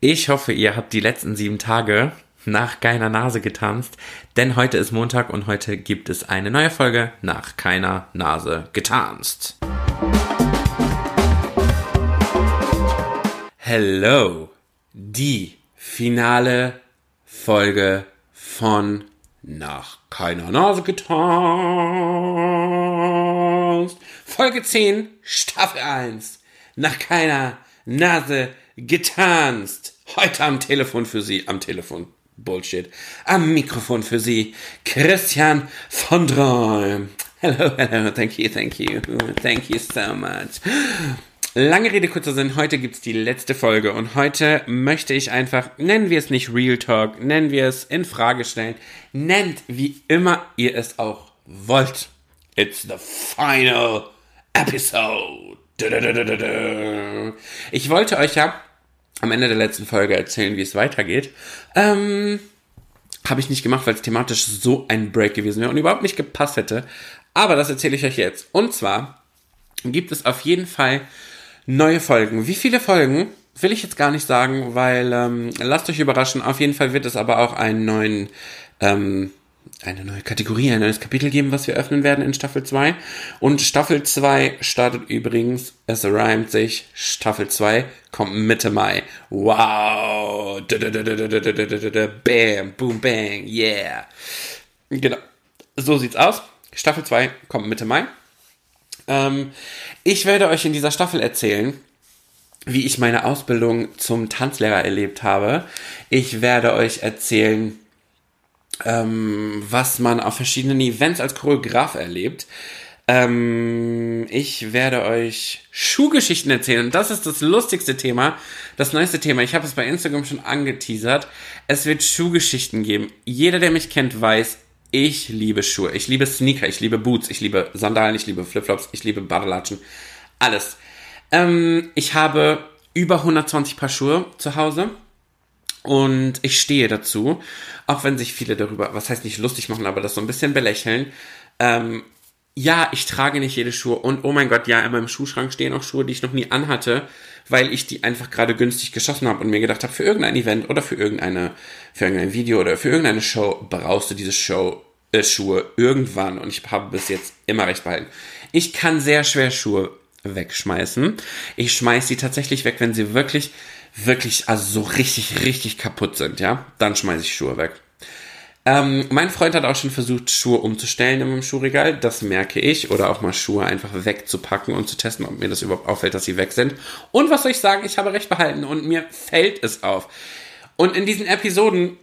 Ich hoffe, ihr habt die letzten sieben Tage nach keiner Nase getanzt, denn heute ist Montag und heute gibt es eine neue Folge nach keiner Nase getanzt. Hello, die finale Folge von nach keiner Nase getanzt. Folge 10, Staffel 1. Nach keiner Nase getanzt. Heute am Telefon für Sie, am Telefon. Bullshit. Am Mikrofon für Sie, Christian von Dräum. Hello, hello, thank you, thank you, thank you so much. Lange Rede, kurzer Sinn, heute gibt's die letzte Folge und heute möchte ich einfach, nennen wir es nicht Real Talk, nennen wir es in Frage stellen, nennt wie immer ihr es auch wollt. It's the final episode. Ich wollte euch ja am Ende der letzten Folge erzählen, wie es weitergeht. Ähm, habe ich nicht gemacht, weil es thematisch so ein Break gewesen wäre und überhaupt nicht gepasst hätte. Aber das erzähle ich euch jetzt. Und zwar gibt es auf jeden Fall neue Folgen. Wie viele Folgen? Will ich jetzt gar nicht sagen, weil ähm, lasst euch überraschen. Auf jeden Fall wird es aber auch einen neuen ähm, eine neue Kategorie, ein neues Kapitel geben, was wir öffnen werden in Staffel 2. Und Staffel 2 startet übrigens, es reimt sich, Staffel 2 kommt Mitte Mai. Wow! Bam, boom, bang, yeah. Genau. So sieht's aus. Staffel 2 kommt Mitte Mai. Ähm, ich werde euch in dieser Staffel erzählen, wie ich meine Ausbildung zum Tanzlehrer erlebt habe. Ich werde euch erzählen, ähm, was man auf verschiedenen Events als Choreograf erlebt. Ähm, ich werde euch Schuhgeschichten erzählen. Das ist das lustigste Thema, das neueste Thema. Ich habe es bei Instagram schon angeteasert. Es wird Schuhgeschichten geben. Jeder, der mich kennt, weiß, ich liebe Schuhe. Ich liebe Sneaker, ich liebe Boots, ich liebe Sandalen, ich liebe Flipflops, ich liebe Badelatschen. Alles. Ähm, ich habe über 120 Paar Schuhe zu Hause. Und ich stehe dazu, auch wenn sich viele darüber, was heißt nicht lustig machen, aber das so ein bisschen belächeln. Ähm, ja, ich trage nicht jede Schuhe und oh mein Gott, ja, in meinem Schuhschrank stehen auch Schuhe, die ich noch nie anhatte, weil ich die einfach gerade günstig geschossen habe und mir gedacht habe, für irgendein Event oder für irgendeine, für irgendein Video oder für irgendeine Show brauchst du diese Show, äh, Schuhe irgendwann und ich habe bis jetzt immer recht behalten. Ich kann sehr schwer Schuhe wegschmeißen. Ich schmeiß sie tatsächlich weg, wenn sie wirklich wirklich, also so richtig, richtig kaputt sind, ja, dann schmeiße ich Schuhe weg. Ähm, mein Freund hat auch schon versucht, Schuhe umzustellen in meinem Schuhregal. Das merke ich. Oder auch mal Schuhe einfach wegzupacken und zu testen, ob mir das überhaupt auffällt, dass sie weg sind. Und was soll ich sagen? Ich habe recht behalten und mir fällt es auf. Und in diesen Episoden,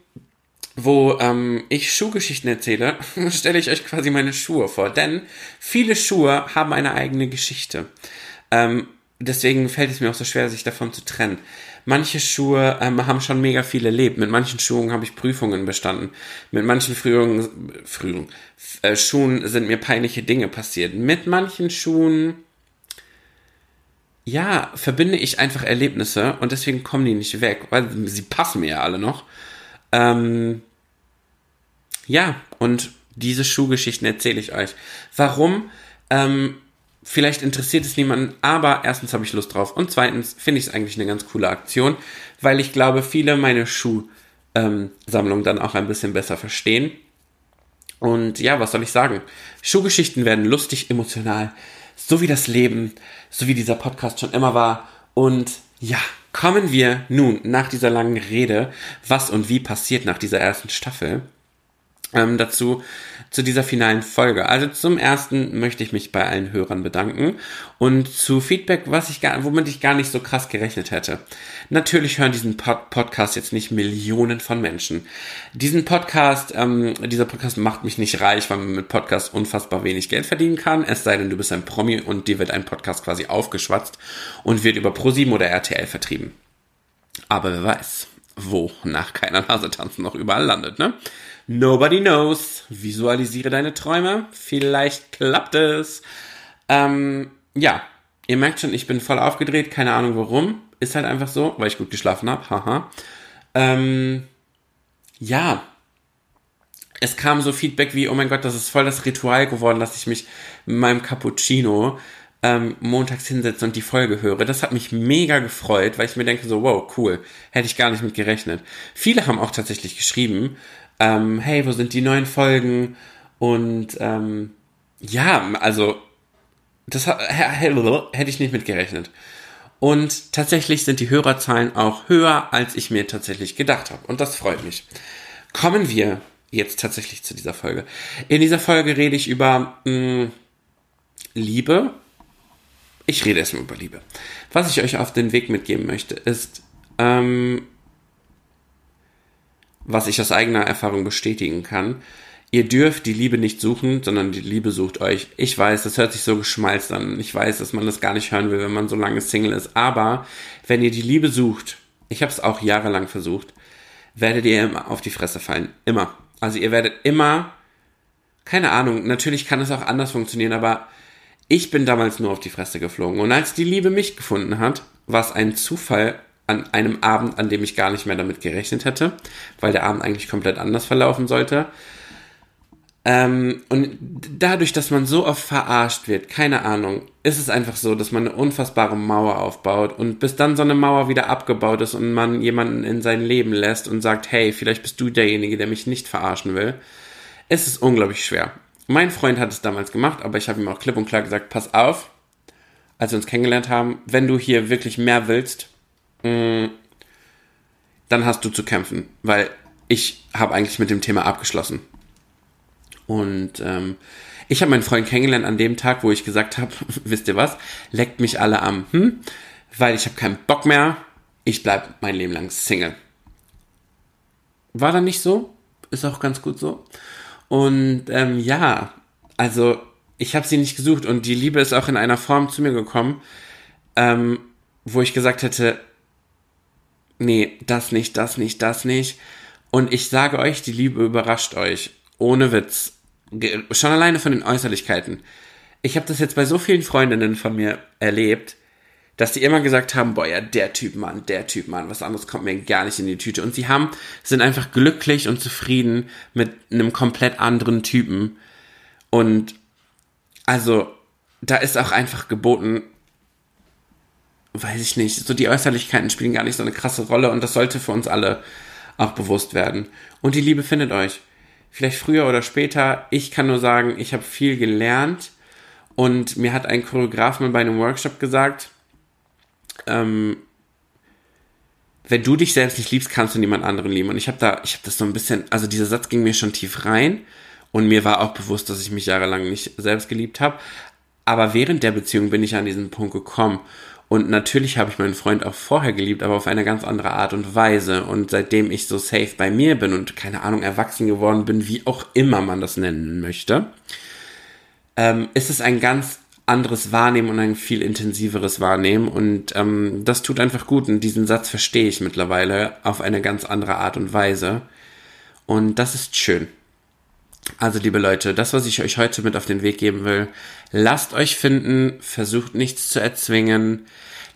wo ähm, ich Schuhgeschichten erzähle, stelle ich euch quasi meine Schuhe vor. Denn viele Schuhe haben eine eigene Geschichte. Ähm, deswegen fällt es mir auch so schwer, sich davon zu trennen. Manche Schuhe ähm, haben schon mega viel erlebt. Mit manchen Schuhen habe ich Prüfungen bestanden. Mit manchen Frühungen, Frühungen, äh, Schuhen sind mir peinliche Dinge passiert. Mit manchen Schuhen, ja, verbinde ich einfach Erlebnisse und deswegen kommen die nicht weg, weil sie passen mir ja alle noch. Ähm, ja, und diese Schuhgeschichten erzähle ich euch. Warum? Ähm, vielleicht interessiert es niemanden, aber erstens habe ich Lust drauf und zweitens finde ich es eigentlich eine ganz coole Aktion, weil ich glaube, viele meine Schuhsammlung dann auch ein bisschen besser verstehen. Und ja, was soll ich sagen? Schuhgeschichten werden lustig, emotional, so wie das Leben, so wie dieser Podcast schon immer war. Und ja, kommen wir nun nach dieser langen Rede, was und wie passiert nach dieser ersten Staffel, ähm, dazu zu dieser finalen Folge. Also zum ersten möchte ich mich bei allen Hörern bedanken und zu Feedback, was ich gar, womit ich gar nicht so krass gerechnet hätte. Natürlich hören diesen Pod Podcast jetzt nicht Millionen von Menschen. Diesen Podcast, ähm, dieser Podcast macht mich nicht reich, weil man mit Podcast unfassbar wenig Geld verdienen kann. Es sei denn, du bist ein Promi und dir wird ein Podcast quasi aufgeschwatzt und wird über ProSieben oder RTL vertrieben. Aber wer weiß, wo nach keiner Nase tanzen noch überall landet, ne? Nobody knows. Visualisiere deine Träume. Vielleicht klappt es. Ähm, ja, ihr merkt schon, ich bin voll aufgedreht. Keine Ahnung warum. Ist halt einfach so, weil ich gut geschlafen habe. Haha. Ähm, ja. Es kam so Feedback wie, oh mein Gott, das ist voll das Ritual geworden, dass ich mich mit meinem Cappuccino ähm, montags hinsetze und die Folge höre. Das hat mich mega gefreut, weil ich mir denke so, wow, cool, hätte ich gar nicht mit gerechnet. Viele haben auch tatsächlich geschrieben, ähm, hey, wo sind die neuen Folgen? Und ähm, ja, also das hätte ich nicht mit gerechnet. Und tatsächlich sind die Hörerzahlen auch höher, als ich mir tatsächlich gedacht habe. Und das freut mich. Kommen wir jetzt tatsächlich zu dieser Folge. In dieser Folge rede ich über mh, hm, Liebe. Ich rede erstmal über Liebe. Was ich euch auf den Weg mitgeben möchte, ist, ähm, was ich aus eigener Erfahrung bestätigen kann. Ihr dürft die Liebe nicht suchen, sondern die Liebe sucht euch. Ich weiß, das hört sich so geschmalzt an. Ich weiß, dass man das gar nicht hören will, wenn man so lange Single ist. Aber wenn ihr die Liebe sucht, ich habe es auch jahrelang versucht, werdet ihr immer auf die Fresse fallen. Immer. Also ihr werdet immer, keine Ahnung, natürlich kann es auch anders funktionieren, aber ich bin damals nur auf die Fresse geflogen. Und als die Liebe mich gefunden hat, war es ein Zufall an einem Abend, an dem ich gar nicht mehr damit gerechnet hätte, weil der Abend eigentlich komplett anders verlaufen sollte. Ähm, und dadurch, dass man so oft verarscht wird, keine Ahnung, ist es einfach so, dass man eine unfassbare Mauer aufbaut und bis dann so eine Mauer wieder abgebaut ist und man jemanden in sein Leben lässt und sagt, hey, vielleicht bist du derjenige, der mich nicht verarschen will, ist es unglaublich schwer. Mein Freund hat es damals gemacht, aber ich habe ihm auch klipp und klar gesagt, pass auf, als wir uns kennengelernt haben, wenn du hier wirklich mehr willst, mm, dann hast du zu kämpfen, weil ich habe eigentlich mit dem Thema abgeschlossen. Und ähm, ich habe meinen Freund kennengelernt an dem Tag, wo ich gesagt habe, wisst ihr was, leckt mich alle am, hm, weil ich habe keinen Bock mehr, ich bleib mein Leben lang Single. War dann nicht so, ist auch ganz gut so. Und ähm, ja, also ich habe sie nicht gesucht und die Liebe ist auch in einer Form zu mir gekommen, ähm, wo ich gesagt hätte, nee, das nicht, das nicht, das nicht. Und ich sage euch, die Liebe überrascht euch. Ohne Witz. Schon alleine von den Äußerlichkeiten. Ich habe das jetzt bei so vielen Freundinnen von mir erlebt, dass die immer gesagt haben, boah, ja, der Typ, Mann, der Typ, Mann, was anderes kommt mir gar nicht in die Tüte. Und sie haben, sind einfach glücklich und zufrieden mit einem komplett anderen Typen. Und also, da ist auch einfach geboten, weiß ich nicht, so die Äußerlichkeiten spielen gar nicht so eine krasse Rolle und das sollte für uns alle auch bewusst werden. Und die Liebe findet euch vielleicht früher oder später. Ich kann nur sagen, ich habe viel gelernt und mir hat ein Choreograf mal bei einem Workshop gesagt, ähm, wenn du dich selbst nicht liebst, kannst du niemand anderen lieben. Und ich habe da, ich habe das so ein bisschen, also dieser Satz ging mir schon tief rein und mir war auch bewusst, dass ich mich jahrelang nicht selbst geliebt habe. Aber während der Beziehung bin ich an diesen Punkt gekommen und natürlich habe ich meinen Freund auch vorher geliebt, aber auf eine ganz andere Art und Weise. Und seitdem ich so safe bei mir bin und keine Ahnung erwachsen geworden bin, wie auch immer man das nennen möchte, ähm, ist es ein ganz anderes Wahrnehmen und ein viel intensiveres Wahrnehmen. Und ähm, das tut einfach gut. Und diesen Satz verstehe ich mittlerweile auf eine ganz andere Art und Weise. Und das ist schön. Also, liebe Leute, das, was ich euch heute mit auf den Weg geben will, lasst euch finden, versucht nichts zu erzwingen,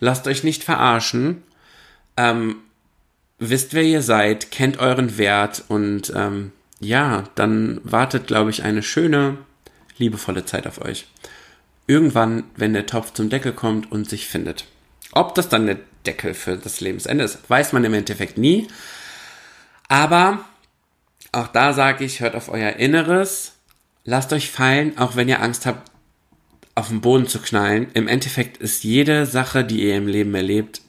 lasst euch nicht verarschen, ähm, wisst, wer ihr seid, kennt euren Wert und ähm, ja, dann wartet, glaube ich, eine schöne, liebevolle Zeit auf euch. Irgendwann, wenn der Topf zum Deckel kommt und sich findet. Ob das dann der Deckel für das Lebensende ist, weiß man im Endeffekt nie. Aber auch da sage ich, hört auf euer Inneres, lasst euch fallen, auch wenn ihr Angst habt, auf den Boden zu knallen. Im Endeffekt ist jede Sache, die ihr im Leben erlebt,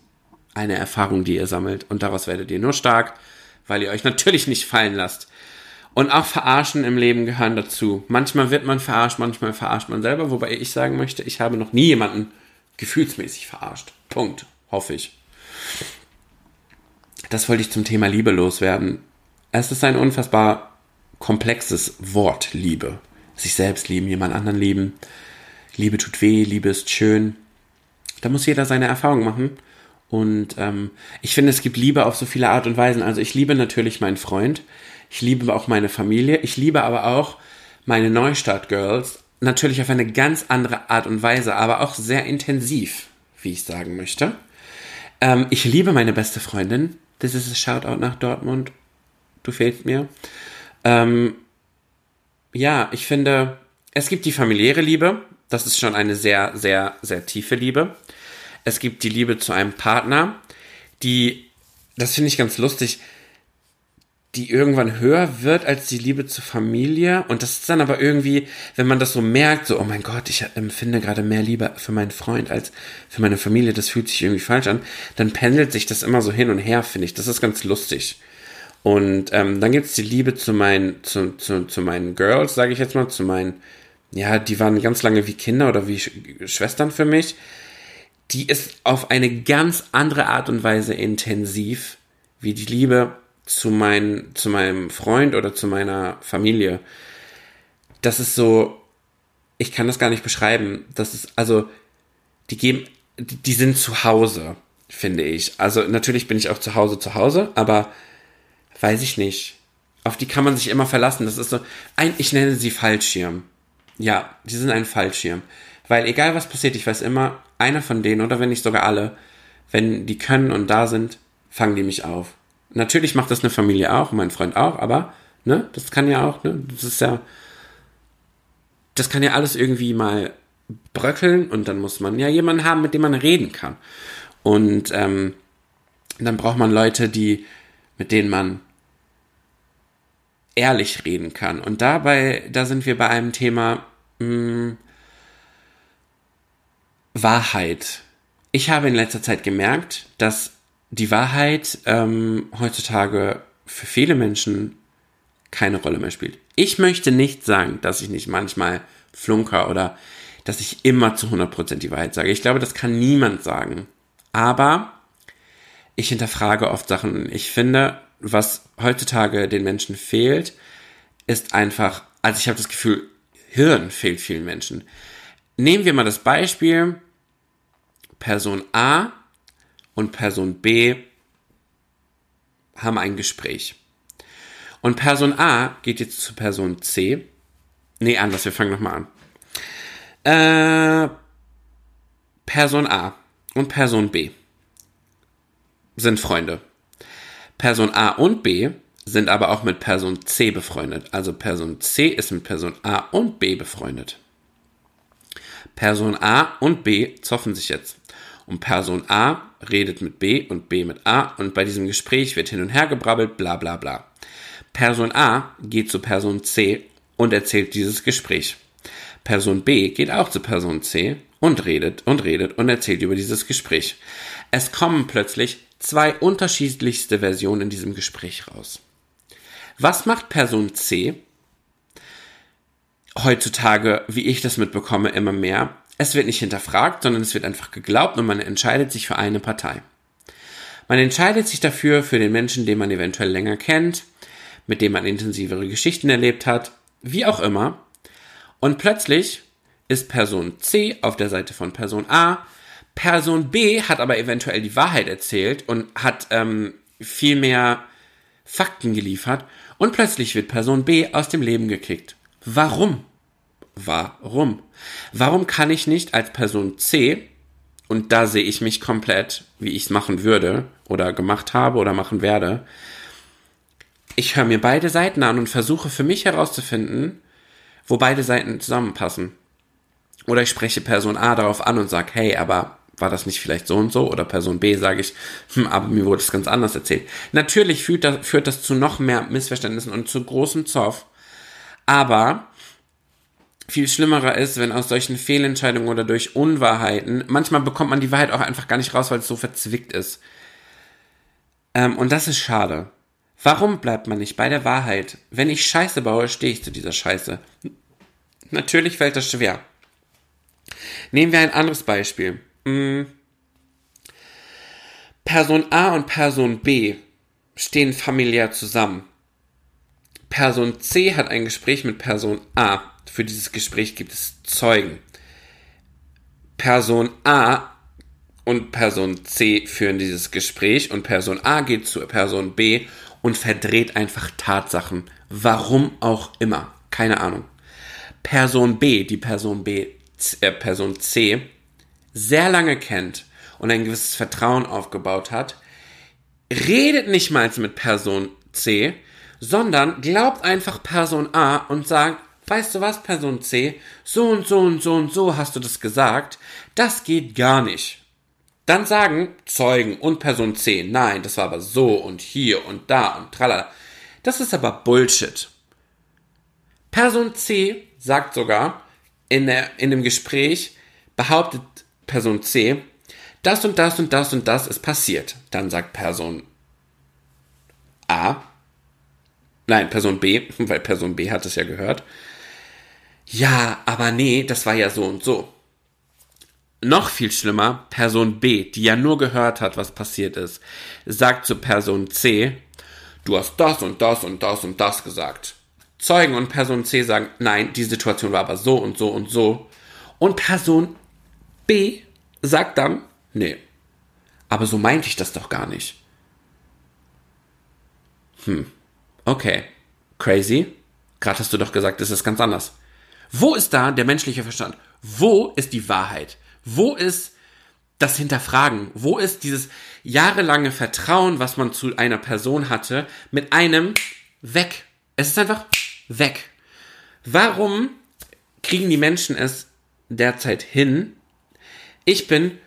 eine Erfahrung, die ihr sammelt. Und daraus werdet ihr nur stark, weil ihr euch natürlich nicht fallen lasst. Und auch Verarschen im Leben gehören dazu. Manchmal wird man verarscht, manchmal verarscht man selber, wobei ich sagen möchte, ich habe noch nie jemanden gefühlsmäßig verarscht. Punkt. Hoffe ich. Das wollte ich zum Thema Liebe loswerden. Es ist ein unfassbar komplexes Wort, Liebe. Sich selbst lieben, jemand anderen lieben. Liebe tut weh, Liebe ist schön. Da muss jeder seine Erfahrung machen. Und ähm, ich finde, es gibt Liebe auf so viele Art und Weisen. Also ich liebe natürlich meinen Freund. Ich liebe auch meine Familie. Ich liebe aber auch meine Neustart-Girls. Natürlich auf eine ganz andere Art und Weise, aber auch sehr intensiv, wie ich sagen möchte. Ähm, ich liebe meine beste Freundin. Das ist ein Shoutout nach Dortmund du fehlst mir. Ähm, ja, ich finde, es gibt die familiäre Liebe Das ist schon eine sehr, sehr, sehr tiefe Liebe. Es gibt die Liebe zu einem Partner, die, das finde ich ganz lustig, die irgendwann höher wird als die Liebe zur Familie. Und das ist dann aber irgendwie, wenn man das so merkt, so, oh mein Gott, ich empfinde gerade mehr Liebe für meinen Freund als für meine Familie, das fühlt sich irgendwie falsch an, dann pendelt sich das immer so hin und her, finde ich. Das ist ganz lustig. Und ähm, dann gibt's die Liebe zu meinen, zu, zu, zu meinen Girls, sage ich jetzt mal, zu meinen, ja, die waren ganz lange wie Kinder oder wie Sch Schwestern für mich. Die ist auf eine ganz andere Art und Weise intensiv, wie die Liebe zu, mein, zu meinem Freund oder zu meiner Familie. Das ist so, ich kann das gar nicht beschreiben. Das ist, also, die geben, die, sind zu Hause, finde ich. Also, natürlich bin ich auch zu Hause zu Hause, aber weiß ich nicht. Auf die kann man sich immer verlassen. Das ist so, ein, ich nenne sie Fallschirm. Ja, die sind ein Fallschirm. Weil egal was passiert, ich weiß immer, einer von denen oder wenn nicht sogar alle, wenn die können und da sind, fangen die mich auf. Natürlich macht das eine Familie auch, mein Freund auch, aber ne, das kann ja auch, ne, das ist ja, das kann ja alles irgendwie mal bröckeln und dann muss man ja jemanden haben, mit dem man reden kann. Und ähm, dann braucht man Leute, die, mit denen man ehrlich reden kann. Und dabei, da sind wir bei einem Thema mh, hm, Wahrheit. Ich habe in letzter Zeit gemerkt, dass die Wahrheit ähm, heutzutage für viele Menschen keine Rolle mehr spielt. Ich möchte nicht sagen, dass ich nicht manchmal flunker oder dass ich immer zu 100% die Wahrheit sage. Ich glaube, das kann niemand sagen. Aber ich hinterfrage oft Sachen. Ich finde, was heutzutage den Menschen fehlt, ist einfach, also ich habe das Gefühl, Hirn fehlt vielen Menschen. Nehmen wir mal das Beispiel, Person A und Person B haben ein Gespräch. Und Person A geht jetzt zu Person C. Nee, anders, wir fangen nochmal an. Äh, Person A und Person B sind Freunde. Person A und B sind aber auch mit Person C befreundet. Also Person C ist mit Person A und B befreundet. Person A und B zoffen sich jetzt. Und Person A redet mit B und B mit A und bei diesem Gespräch wird hin und her gebrabbelt, bla bla bla. Person A geht zu Person C und erzählt dieses Gespräch. Person B geht auch zu Person C und redet und redet und erzählt über dieses Gespräch. Es kommen plötzlich zwei unterschiedlichste Versionen in diesem Gespräch raus. Was macht Person C? Heutzutage, wie ich das mitbekomme, immer mehr. Es wird nicht hinterfragt, sondern es wird einfach geglaubt und man entscheidet sich für eine Partei. Man entscheidet sich dafür für den Menschen, den man eventuell länger kennt, mit dem man intensivere Geschichten erlebt hat, wie auch immer. Und plötzlich ist Person C auf der Seite von Person A. Person B hat aber eventuell die Wahrheit erzählt und hat ähm, viel mehr Fakten geliefert. Und plötzlich wird Person B aus dem Leben gekickt. Warum? Warum? Warum kann ich nicht als Person C, und da sehe ich mich komplett, wie ich es machen würde oder gemacht habe oder machen werde, ich höre mir beide Seiten an und versuche für mich herauszufinden, wo beide Seiten zusammenpassen. Oder ich spreche Person A darauf an und sage, hey, aber war das nicht vielleicht so und so? Oder Person B sage ich, hm, aber mir wurde es ganz anders erzählt. Natürlich führt das, führt das zu noch mehr Missverständnissen und zu großem Zoff. Aber viel schlimmerer ist, wenn aus solchen Fehlentscheidungen oder durch Unwahrheiten, manchmal bekommt man die Wahrheit auch einfach gar nicht raus, weil es so verzwickt ist. Ähm, und das ist schade. Warum bleibt man nicht bei der Wahrheit? Wenn ich Scheiße baue, stehe ich zu dieser Scheiße. Natürlich fällt das schwer. Nehmen wir ein anderes Beispiel. Hm. Person A und Person B stehen familiär zusammen. Person C hat ein Gespräch mit Person A. Für dieses Gespräch gibt es Zeugen. Person A und Person C führen dieses Gespräch und Person A geht zu Person B und verdreht einfach Tatsachen. Warum auch immer. Keine Ahnung. Person B, die Person B, äh, Person C, sehr lange kennt und ein gewisses Vertrauen aufgebaut hat, redet nicht mal mit Person C, sondern glaubt einfach Person A und sagt, weißt du was, Person C, so und so und so und so hast du das gesagt, das geht gar nicht. Dann sagen Zeugen und Person C, nein, das war aber so und hier und da und tralala. Das ist aber Bullshit. Person C sagt sogar in, der, in dem Gespräch, behauptet Person C, das und das und das und das ist passiert. Dann sagt Person A, nein, Person B, weil Person B hat es ja gehört. Ja, aber nee, das war ja so und so. Noch viel schlimmer, Person B, die ja nur gehört hat, was passiert ist, sagt zu Person C, du hast das und das und das und das gesagt. Zeugen und Person C sagen, nein, die Situation war aber so und so und so. Und Person B sagt dann, nee, aber so meinte ich das doch gar nicht. Hm, okay, crazy. Gerade hast du doch gesagt, es ist ganz anders. Wo ist da der menschliche Verstand? Wo ist die Wahrheit? Wo ist das Hinterfragen? Wo ist dieses jahrelange Vertrauen, was man zu einer Person hatte, mit einem weg? Es ist einfach weg. Warum kriegen die Menschen es derzeit hin? Ich bin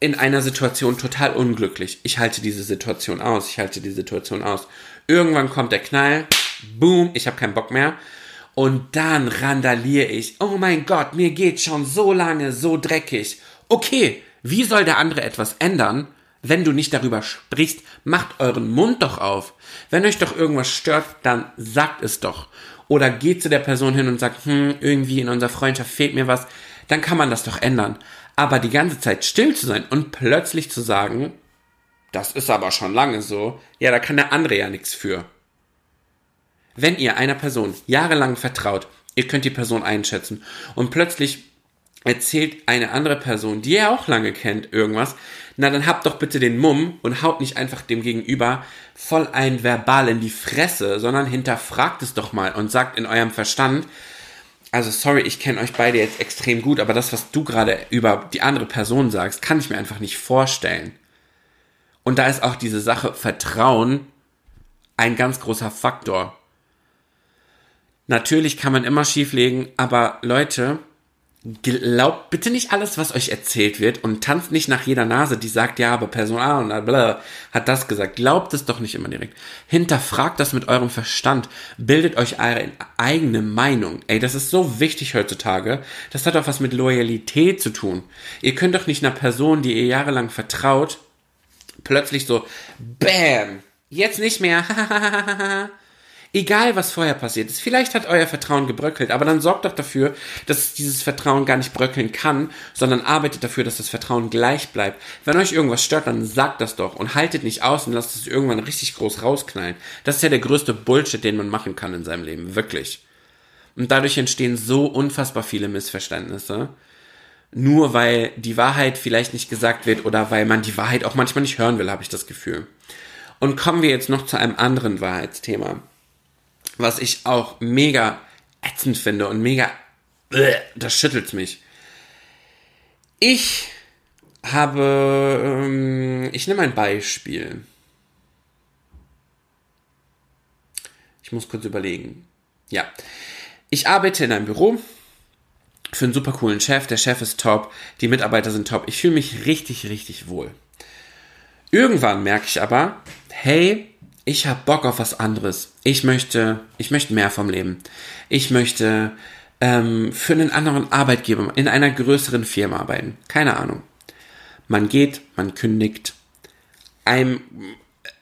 in einer Situation total unglücklich. Ich halte diese Situation aus. Ich halte die Situation aus. Irgendwann kommt der Knall. Boom, ich habe keinen Bock mehr. Und dann randaliere ich. Oh mein Gott, mir geht schon so lange so dreckig. Okay, wie soll der andere etwas ändern, wenn du nicht darüber sprichst? Macht euren Mund doch auf. Wenn euch doch irgendwas stört, dann sagt es doch. Oder geht zu der Person hin und sagt, hm, irgendwie in unserer Freundschaft fehlt mir was. Dann kann man das doch ändern. Aber die ganze Zeit still zu sein und plötzlich zu sagen, das ist aber schon lange so, ja, da kann der andere ja nichts für. Wenn ihr einer Person jahrelang vertraut, ihr könnt die Person einschätzen und plötzlich erzählt eine andere Person, die ihr auch lange kennt, irgendwas, na dann habt doch bitte den Mumm und haut nicht einfach dem Gegenüber voll ein Verbal in die Fresse, sondern hinterfragt es doch mal und sagt in eurem Verstand, also sorry, ich kenne euch beide jetzt extrem gut, aber das, was du gerade über die andere Person sagst, kann ich mir einfach nicht vorstellen. Und da ist auch diese Sache Vertrauen ein ganz großer Faktor. Natürlich kann man immer schieflegen, aber Leute, glaubt bitte nicht alles, was euch erzählt wird und tanzt nicht nach jeder Nase, die sagt, ja, aber Person A und bla, hat das gesagt. Glaubt es doch nicht immer direkt. Hinterfragt das mit eurem Verstand. Bildet euch eure eigene Meinung. Ey, das ist so wichtig heutzutage. Das hat auch was mit Loyalität zu tun. Ihr könnt doch nicht einer Person, die ihr jahrelang vertraut, plötzlich so, bam, jetzt nicht mehr, Egal, was vorher passiert ist. Vielleicht hat euer Vertrauen gebröckelt, aber dann sorgt doch dafür, dass dieses Vertrauen gar nicht bröckeln kann, sondern arbeitet dafür, dass das Vertrauen gleich bleibt. Wenn euch irgendwas stört, dann sagt das doch und haltet nicht aus und lasst es irgendwann richtig groß rausknallen. Das ist ja der größte Bullshit, den man machen kann in seinem Leben. Wirklich. Und dadurch entstehen so unfassbar viele Missverständnisse. Nur weil die Wahrheit vielleicht nicht gesagt wird oder weil man die Wahrheit auch manchmal nicht hören will, habe ich das Gefühl. Und kommen wir jetzt noch zu einem anderen Wahrheitsthema was ich auch mega ätzend finde und mega, das schüttelt mich. Ich habe, ähm, ich nehme ein Beispiel. Ich muss kurz überlegen. Ja. Ich arbeite in einem Büro für einen super coolen Chef. Der Chef ist top, die Mitarbeiter sind top. Ich fühle mich richtig, richtig wohl. Irgendwann merke ich aber, hey, ich habe Bock auf was anderes. Ich möchte, ich möchte mehr vom Leben. Ich möchte ähm, für einen anderen Arbeitgeber in einer größeren Firma arbeiten. Keine Ahnung. Man geht, man kündigt. Einem,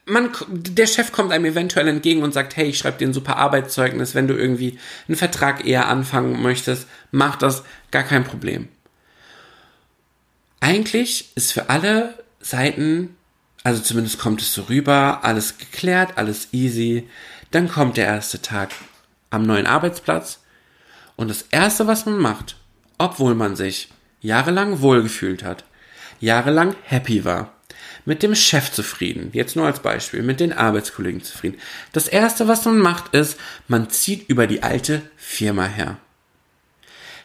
man, der Chef kommt einem eventuell entgegen und sagt, hey, ich schreibe dir ein super Arbeitszeugnis, wenn du irgendwie einen Vertrag eher anfangen möchtest, mach das, gar kein Problem. Eigentlich ist für alle Seiten also zumindest kommt es so rüber, alles geklärt, alles easy. Dann kommt der erste Tag am neuen Arbeitsplatz. Und das erste, was man macht, obwohl man sich jahrelang wohlgefühlt hat, jahrelang happy war, mit dem Chef zufrieden, jetzt nur als Beispiel, mit den Arbeitskollegen zufrieden. Das erste, was man macht, ist, man zieht über die alte Firma her.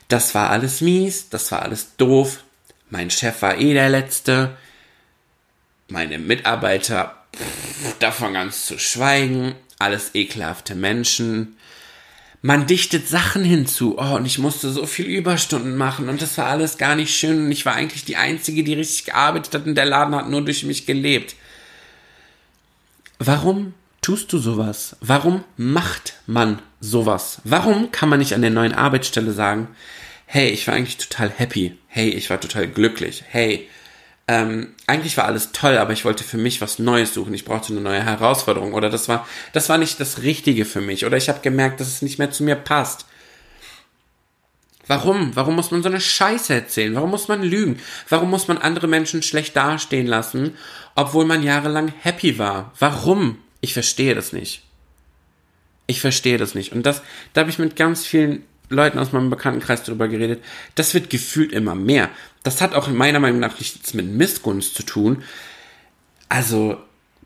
Das war alles mies, das war alles doof, mein Chef war eh der Letzte, meine Mitarbeiter, pff, davon ganz zu schweigen, alles ekelhafte Menschen. man dichtet Sachen hinzu. Oh, und ich musste so viel Überstunden machen und das war alles gar nicht schön und ich war eigentlich die Einzige, die richtig gearbeitet hat und der Laden hat nur durch mich gelebt. Warum tust du sowas? Warum macht man sowas? Warum kann man nicht an der neuen Arbeitsstelle sagen, hey, ich war eigentlich total happy, hey, ich war total glücklich, hey, ähm, eigentlich war alles toll, aber ich wollte für mich was Neues suchen. Ich brauchte eine neue Herausforderung oder das war, das war nicht das Richtige für mich oder ich habe gemerkt, dass es nicht mehr zu mir passt. Warum? Warum muss man so eine Scheiße erzählen? Warum muss man lügen? Warum muss man andere Menschen schlecht dastehen lassen, obwohl man jahrelang happy war? Warum? Ich verstehe das nicht. Ich verstehe das nicht. Und das, da habe ich mit ganz vielen Leuten aus meinem Bekanntenkreis darüber geredet. Das wird gefühlt immer mehr. Das hat auch meiner Meinung nach nichts mit Missgunst zu tun. Also,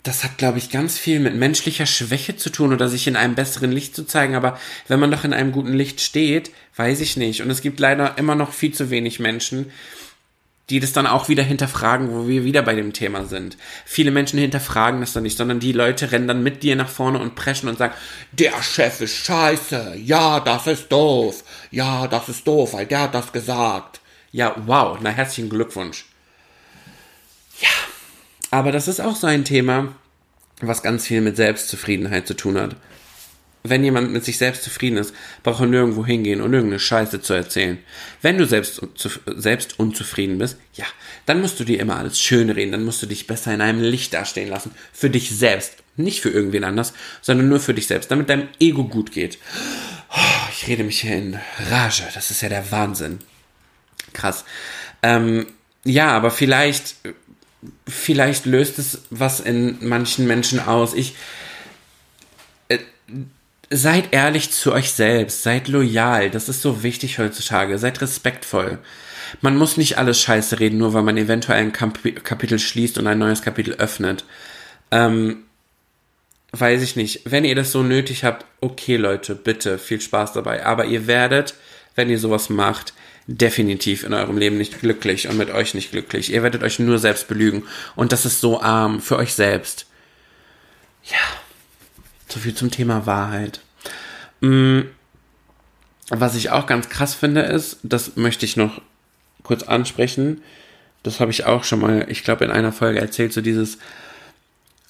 das hat, glaube ich, ganz viel mit menschlicher Schwäche zu tun oder sich in einem besseren Licht zu zeigen. Aber wenn man doch in einem guten Licht steht, weiß ich nicht. Und es gibt leider immer noch viel zu wenig Menschen, die das dann auch wieder hinterfragen, wo wir wieder bei dem Thema sind. Viele Menschen hinterfragen das dann nicht, sondern die Leute rennen dann mit dir nach vorne und preschen und sagen, der Chef ist scheiße, ja, das ist doof, ja, das ist doof, weil der hat das gesagt. Ja, wow, na herzlichen Glückwunsch. Ja, aber das ist auch so ein Thema, was ganz viel mit Selbstzufriedenheit zu tun hat wenn jemand mit sich selbst zufrieden ist, braucht er nirgendwo hingehen und irgendeine Scheiße zu erzählen. Wenn du selbst, selbst unzufrieden bist, ja, dann musst du dir immer alles schön reden, dann musst du dich besser in einem Licht dastehen lassen. Für dich selbst. Nicht für irgendwen anders, sondern nur für dich selbst, damit deinem Ego gut geht. Oh, ich rede mich hier in Rage. Das ist ja der Wahnsinn. Krass. Ähm, ja, aber vielleicht, vielleicht löst es was in manchen Menschen aus. Ich, äh, seid ehrlich zu euch selbst, seid loyal, das ist so wichtig heutzutage, seid respektvoll. Man muss nicht alles scheiße reden, nur weil man eventuell ein Kap Kapitel schließt und ein neues Kapitel öffnet. Ähm, weiß ich nicht. Wenn ihr das so nötig habt, okay Leute, bitte, viel Spaß dabei. Aber ihr werdet, wenn ihr sowas macht, definitiv in eurem Leben nicht glücklich und mit euch nicht glücklich. Ihr werdet euch nur selbst belügen. Und das ist so arm für euch selbst. Ja. So viel zum Thema Wahrheit. Mm, was ich auch ganz krass finde, ist, das möchte ich noch kurz ansprechen. Das habe ich auch schon mal, ich glaube, in einer Folge erzählt, so dieses,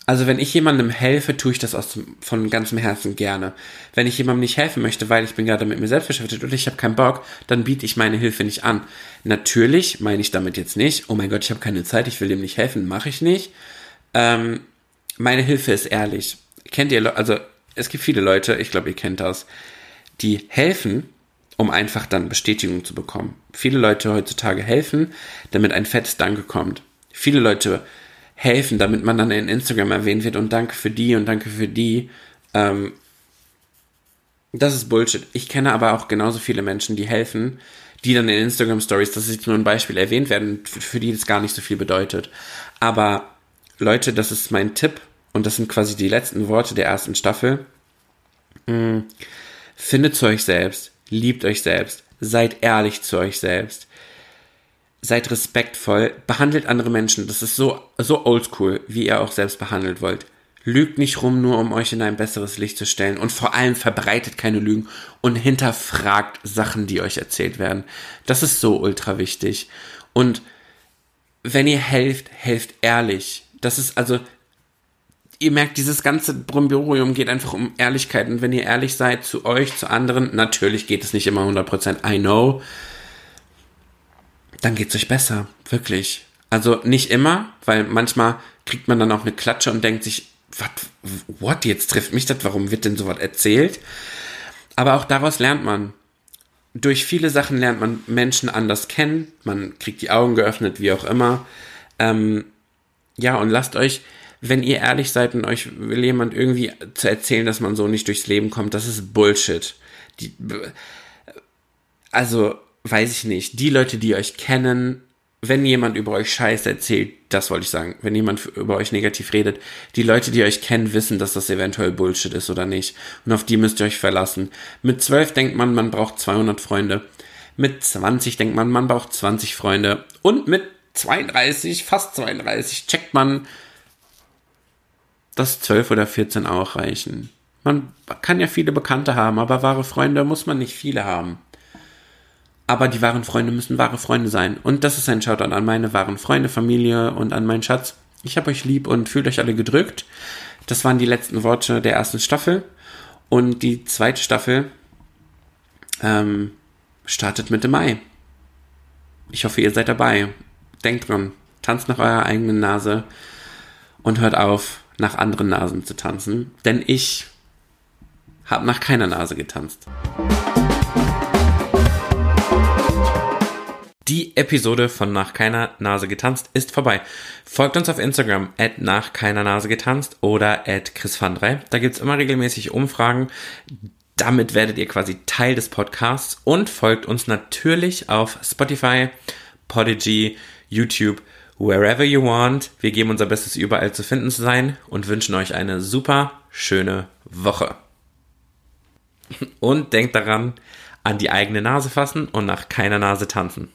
also wenn ich jemandem helfe, tue ich das aus dem, von ganzem Herzen gerne. Wenn ich jemandem nicht helfen möchte, weil ich bin gerade mit mir selbst beschäftigt und ich habe keinen Bock, dann biete ich meine Hilfe nicht an. Natürlich meine ich damit jetzt nicht, oh mein Gott, ich habe keine Zeit, ich will dem nicht helfen, mache ich nicht. Ähm, meine Hilfe ist ehrlich kennt ihr, also es gibt viele Leute, ich glaube, ihr kennt das, die helfen, um einfach dann Bestätigung zu bekommen. Viele Leute heutzutage helfen, damit ein fettes Danke kommt. Viele Leute helfen, damit man dann in Instagram erwähnt wird und danke für die und danke für die. Ähm, das ist Bullshit. Ich kenne aber auch genauso viele Menschen, die helfen, die dann in Instagram Stories, das ist jetzt nur ein Beispiel, erwähnt werden, für die das gar nicht so viel bedeutet. Aber Leute, das ist mein Tipp und das sind quasi die letzten Worte der ersten Staffel. Hm, findet zu euch selbst, liebt euch selbst, seid ehrlich zu euch selbst, seid respektvoll, behandelt andere Menschen. Das ist so, so oldschool, wie ihr auch selbst behandelt wollt. Lügt nicht rum, nur um euch in ein besseres Licht zu stellen. Und vor allem verbreitet keine Lügen und hinterfragt Sachen, die euch erzählt werden. Das ist so ultra wichtig. Und wenn ihr helft, helft ehrlich. Das ist also, ihr merkt, dieses ganze Bromborium geht einfach um Ehrlichkeit. Und wenn ihr ehrlich seid zu euch, zu anderen, natürlich geht es nicht immer 100%, I know, dann geht's euch besser. Wirklich. Also nicht immer, weil manchmal kriegt man dann auch eine Klatsche und denkt sich, what, what, jetzt trifft mich das, warum wird denn sowas erzählt? Aber auch daraus lernt man. Durch viele Sachen lernt man Menschen anders kennen, man kriegt die Augen geöffnet, wie auch immer. Ähm, ja, und lasst euch wenn ihr ehrlich seid und euch will jemand irgendwie zu erzählen, dass man so nicht durchs Leben kommt, das ist Bullshit. Die, also, weiß ich nicht. Die Leute, die euch kennen, wenn jemand über euch Scheiß erzählt, das wollte ich sagen, wenn jemand über euch negativ redet, die Leute, die euch kennen, wissen, dass das eventuell Bullshit ist oder nicht. Und auf die müsst ihr euch verlassen. Mit 12 denkt man, man braucht 200 Freunde. Mit 20 denkt man, man braucht 20 Freunde. Und mit 32, fast 32, checkt man, dass 12 oder 14 auch reichen. Man kann ja viele Bekannte haben, aber wahre Freunde muss man nicht viele haben. Aber die wahren Freunde müssen wahre Freunde sein. Und das ist ein Shoutout an meine wahren Freunde, Familie und an meinen Schatz. Ich habe euch lieb und fühlt euch alle gedrückt. Das waren die letzten Worte der ersten Staffel. Und die zweite Staffel ähm, startet Mitte Mai. Ich hoffe, ihr seid dabei. Denkt dran, tanzt nach eurer eigenen Nase und hört auf, nach anderen Nasen zu tanzen. Denn ich habe nach keiner Nase getanzt. Die Episode von Nach keiner Nase getanzt ist vorbei. Folgt uns auf Instagram at nach keiner Nase getanzt oder at Chris van Drey. Da gibt's immer regelmäßig Umfragen. Damit werdet ihr quasi Teil des Podcasts und folgt uns natürlich auf Spotify, Podigy, YouTube, wherever you want. Wir geben unser Bestes überall zu finden zu sein und wünschen euch eine super schöne Woche. Und denkt daran, an die eigene Nase fassen und nach keiner Nase tanzen.